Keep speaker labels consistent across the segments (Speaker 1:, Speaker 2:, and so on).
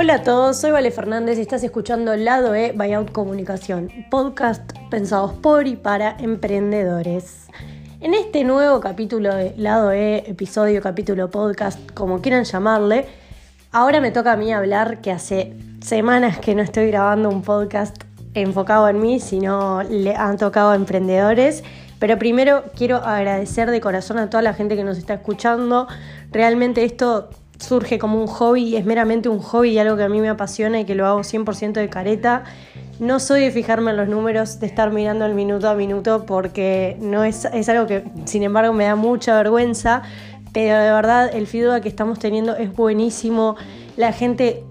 Speaker 1: Hola a todos, soy Vale Fernández y estás escuchando Lado E Buyout Comunicación, podcast pensados por y para emprendedores. En este nuevo capítulo de Lado E, episodio, capítulo, podcast, como quieran llamarle, ahora me toca a mí hablar que hace semanas que no estoy grabando un podcast enfocado en mí, sino le han tocado a emprendedores. Pero primero quiero agradecer de corazón a toda la gente que nos está escuchando. Realmente esto surge como un hobby y es meramente un hobby y algo que a mí me apasiona y que lo hago 100% de careta. No soy de fijarme en los números, de estar mirando el minuto a minuto porque no es, es algo que sin embargo me da mucha vergüenza, pero de verdad el feedback que estamos teniendo es buenísimo. La gente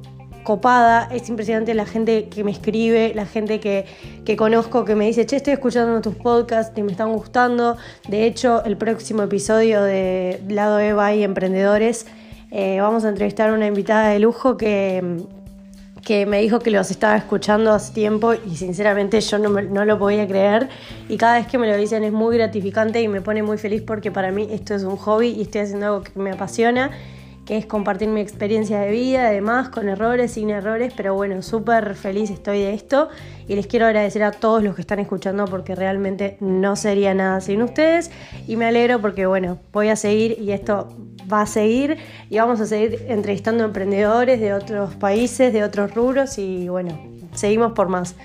Speaker 1: copada, es impresionante la gente que me escribe, la gente que, que, conozco que me dice, che, estoy escuchando tus podcasts y me están gustando. De hecho, el próximo episodio de Lado Eva y Emprendedores eh, vamos a entrevistar a una invitada de lujo que, que me dijo que los estaba escuchando hace tiempo y sinceramente yo no, no, lo podía creer. Y cada vez que me lo dicen es muy gratificante y me pone muy feliz porque para mí esto es un hobby y estoy haciendo algo que me apasiona que es compartir mi experiencia de vida, además, con errores, sin errores, pero bueno, súper feliz estoy de esto. Y les quiero agradecer a todos los que están escuchando porque realmente no sería nada sin ustedes. Y me alegro porque bueno, voy a seguir y esto va a seguir. Y vamos a seguir entrevistando emprendedores de otros países, de otros rubros y bueno, seguimos por más.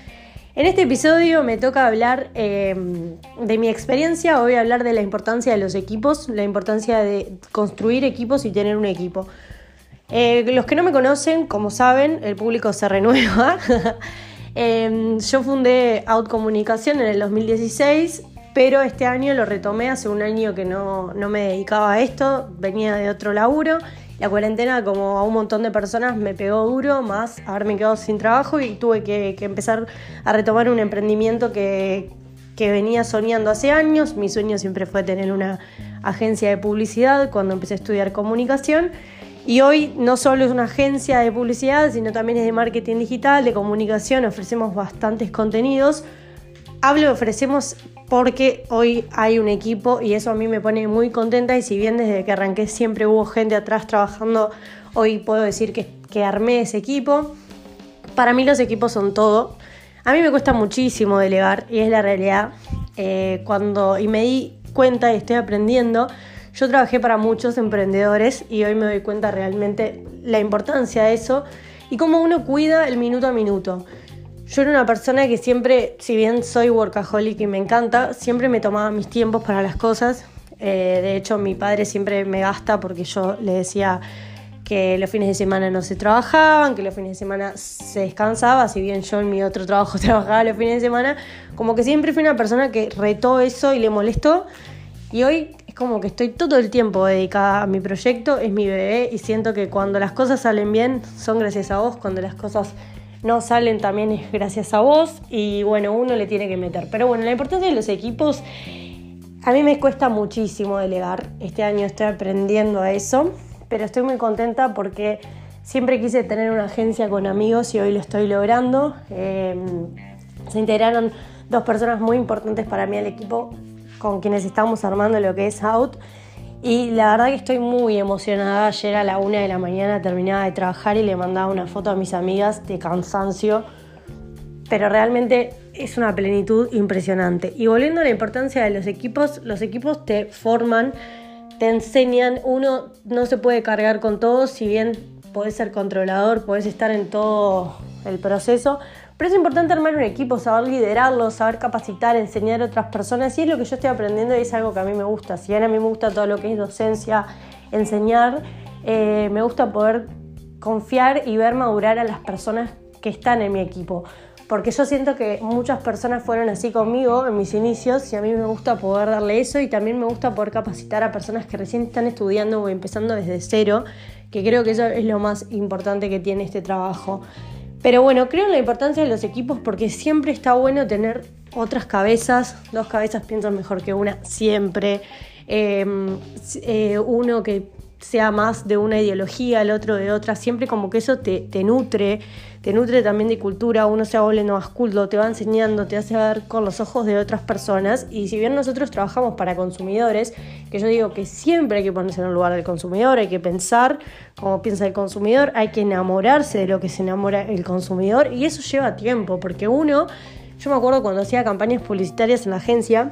Speaker 1: En este episodio me toca hablar eh, de mi experiencia, voy a hablar de la importancia de los equipos, la importancia de construir equipos y tener un equipo. Eh, los que no me conocen, como saben, el público se renueva. eh, yo fundé Out Comunicación en el 2016, pero este año lo retomé, hace un año que no, no me dedicaba a esto, venía de otro laburo la cuarentena, como a un montón de personas, me pegó duro, más haberme quedado sin trabajo y tuve que, empezar a retomar un emprendimiento que, que venía soñando hace años. Mi sueño siempre fue tener una agencia de publicidad cuando empecé a estudiar comunicación. Y hoy no solo es una agencia de publicidad, sino también es de marketing digital, de comunicación, ofrecemos bastantes contenidos. Hablo, ofrecemos porque hoy hay un equipo y eso a mí me pone muy contenta y si bien desde que arranqué siempre hubo gente atrás trabajando, hoy puedo decir que, armé ese equipo. Para mí los equipos son todo. A mí me cuesta muchísimo delegar y es la realidad. Eh, cuando y me di cuenta y estoy aprendiendo, yo trabajé para muchos emprendedores y hoy me doy cuenta realmente la importancia de eso y cómo uno cuida el minuto a minuto. Yo era una persona que siempre, si bien soy workaholic y me encanta, siempre me tomaba mis tiempos para las cosas. Eh, de hecho, mi padre siempre me gasta porque yo le decía que los fines de semana no se trabajaban, que los fines de semana se descansaba, si bien yo en mi otro trabajo trabajaba los fines de semana, como que siempre fui una persona que retó eso y le molestó. Y hoy es como que estoy todo el tiempo dedicada a mi proyecto, es mi bebé y siento que cuando las cosas salen bien son gracias a vos, cuando las cosas no salen también es gracias a vos y bueno, uno le tiene que meter. Pero bueno, la importancia de los equipos, a mí me cuesta muchísimo delegar. Este año estoy aprendiendo a eso, pero estoy muy contenta porque siempre quise tener una agencia con amigos y hoy lo estoy logrando. Em, se integraron dos personas muy importantes para mí al equipo con quienes estamos armando lo que es Out y la verdad que estoy muy emocionada. Ayer a la una de la mañana terminaba de trabajar y le mandaba una foto a mis amigas de cansancio. Pero realmente es una plenitud impresionante. Y volviendo a la importancia de los equipos, los equipos te forman, te enseñan. Uno no se puede cargar con todo, si bien podés ser controlador, podés estar en todo el proceso, pero es importante armar un equipo, saber liderarlo, saber capacitar, enseñar a otras personas. Y es lo que yo estoy aprendiendo y es algo que a mí me gusta. Si bien a mí me gusta todo lo que es docencia, enseñar, eh, me gusta poder confiar y ver madurar a las personas que están en mi equipo. Porque yo siento que muchas personas fueron así conmigo en mis inicios y a mí me gusta poder darle eso y también me gusta poder capacitar a personas que recién están estudiando o empezando desde cero, que creo que eso es lo más importante que tiene este trabajo. Pero bueno, creo en la importancia de los equipos porque siempre está bueno tener otras cabezas. Dos cabezas piensan mejor que una, siempre. Em, eh, uno que sea más de una ideología, el otro de otra, siempre como que eso te, te nutre, te nutre también de cultura, uno se volviendo más culto, te va enseñando, te hace ver con los ojos de otras personas. Y si bien nosotros trabajamos para consumidores, que yo digo que siempre hay que ponerse en el lugar del consumidor, hay que pensar como piensa el consumidor, hay que enamorarse de lo que se enamora el consumidor y eso lleva tiempo, porque uno, yo me acuerdo cuando hacía campañas publicitarias en la agencia,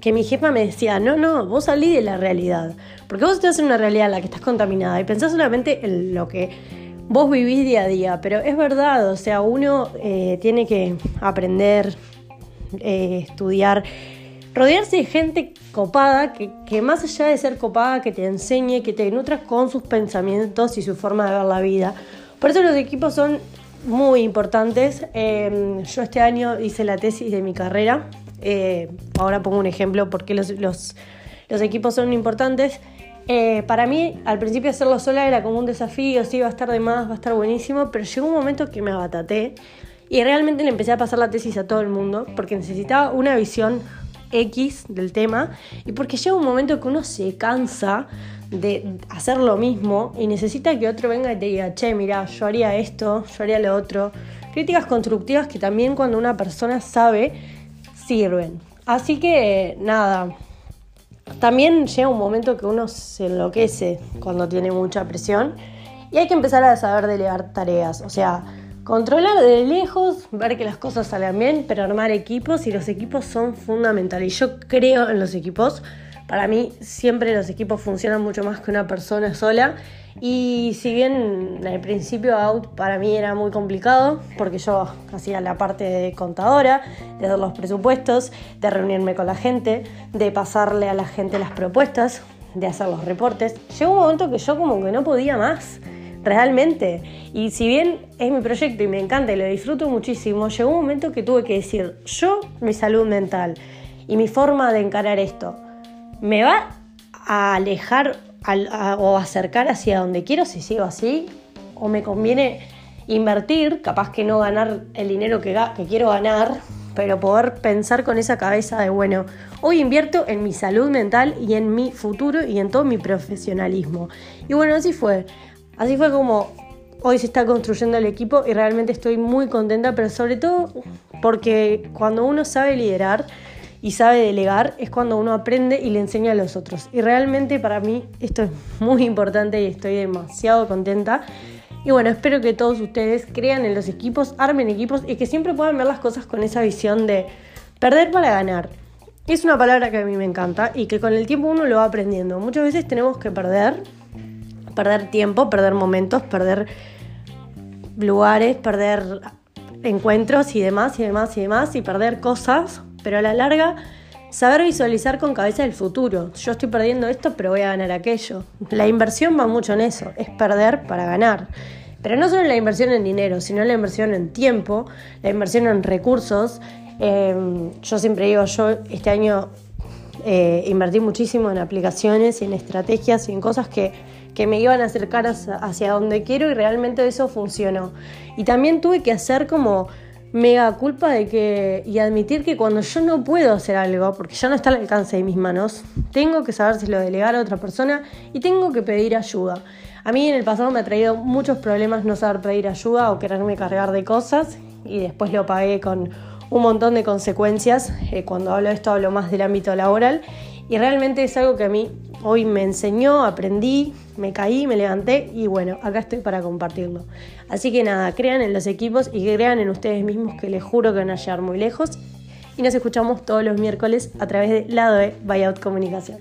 Speaker 1: que mi jefa me decía, no, no, vos salí de la realidad, porque vos estás en una realidad en la que estás contaminada y pensás solamente en lo que vos vivís día a día, pero es verdad, o sea, uno eh, tiene que aprender, eh, estudiar, rodearse de gente copada, que, que, más allá de ser copada, que te enseñe, que te nutra con sus pensamientos y su forma de ver la vida. Por eso los equipos son muy importantes. Eh, yo este año hice la tesis de mi carrera eh, ahora pongo un ejemplo porque los, los, los equipos son importantes. Eh, para mí, al principio hacerlo sola era como un desafío, sí, va a estar de más, va a estar buenísimo, pero llegó un momento que me abataté y realmente le empecé a pasar la tesis a todo el mundo porque necesitaba una visión X del tema y porque llega un momento que uno se cansa de hacer lo mismo y necesita que otro venga y te diga, che, mira, yo haría esto, yo haría lo otro. Críticas constructivas que también cuando una persona sabe sirven. Así que nada, también llega un momento que uno se enloquece cuando tiene mucha presión y hay que empezar a saber delegar tareas. O sea, controlar de lejos, ver que las cosas salen bien, pero armar equipos y los equipos son fundamentales. Yo creo en los equipos. Para mí siempre los equipos funcionan mucho más que una persona sola y si bien al principio Out para mí era muy complicado, porque yo hacía la parte de contadora, de hacer los presupuestos, de reunirme con la gente, de pasarle a la gente las propuestas, de hacer los reportes, llegó un momento que yo como que no podía más, realmente. Y si bien es mi proyecto y me encanta y lo disfruto muchísimo, llegó un momento que tuve que decir, yo, mi salud mental y mi forma de encarar esto, ¿me va a alejar o acercar hacia donde quiero si sigo así, o me conviene invertir, capaz que no ganar el dinero que, que quiero ganar, pero poder pensar con esa cabeza de, bueno, hoy invierto en mi salud mental y en mi futuro y en todo mi profesionalismo. Y bueno, así fue. Así fue como hoy se está construyendo el equipo y realmente estoy muy contenta, pero sobre todo porque cuando uno sabe liderar, y sabe delegar es cuando uno aprende y le enseña a los otros. Y realmente para mí esto es muy importante y estoy demasiado contenta. Y bueno, espero que todos ustedes crean en los equipos, armen equipos y que siempre puedan ver las cosas con esa visión de perder para ganar. Es una palabra que a mí me encanta y que con el tiempo uno lo va aprendiendo. Muchas veces tenemos que perder, perder tiempo, perder momentos, perder lugares, perder encuentros y demás y demás y demás y perder cosas pero a la larga saber visualizar con cabeza el futuro. Yo estoy perdiendo esto, pero voy a ganar aquello. La inversión va mucho en eso, es perder para ganar. Pero no solo la inversión en dinero, sino la inversión en tiempo, la inversión en recursos. Em, yo siempre digo, yo este año eh, invertí muchísimo en aplicaciones y en estrategias y en cosas que, que me iban a acercar hacia, hacia donde quiero y realmente eso funcionó. Y también tuve que hacer como mega culpa de que y admitir que cuando yo no puedo hacer algo, porque ya no está al alcance de mis manos, tengo que saber si lo delegar a otra persona y tengo que pedir ayuda. A mí en el pasado me ha traído muchos problemas no saber pedir ayuda o quererme cargar de cosas y después lo pagué con un montón de consecuencias. Eh, cuando hablo de esto hablo más del ámbito laboral y realmente es algo que a mí hoy me enseñó, aprendí, me caí, me levanté y bueno, acá estoy para compartirlo. Así que nada, crean en los equipos y crean en ustedes mismos que les juro que van a llegar muy lejos. Y nos escuchamos todos los miércoles a través de Lado de Buyout Comunicación.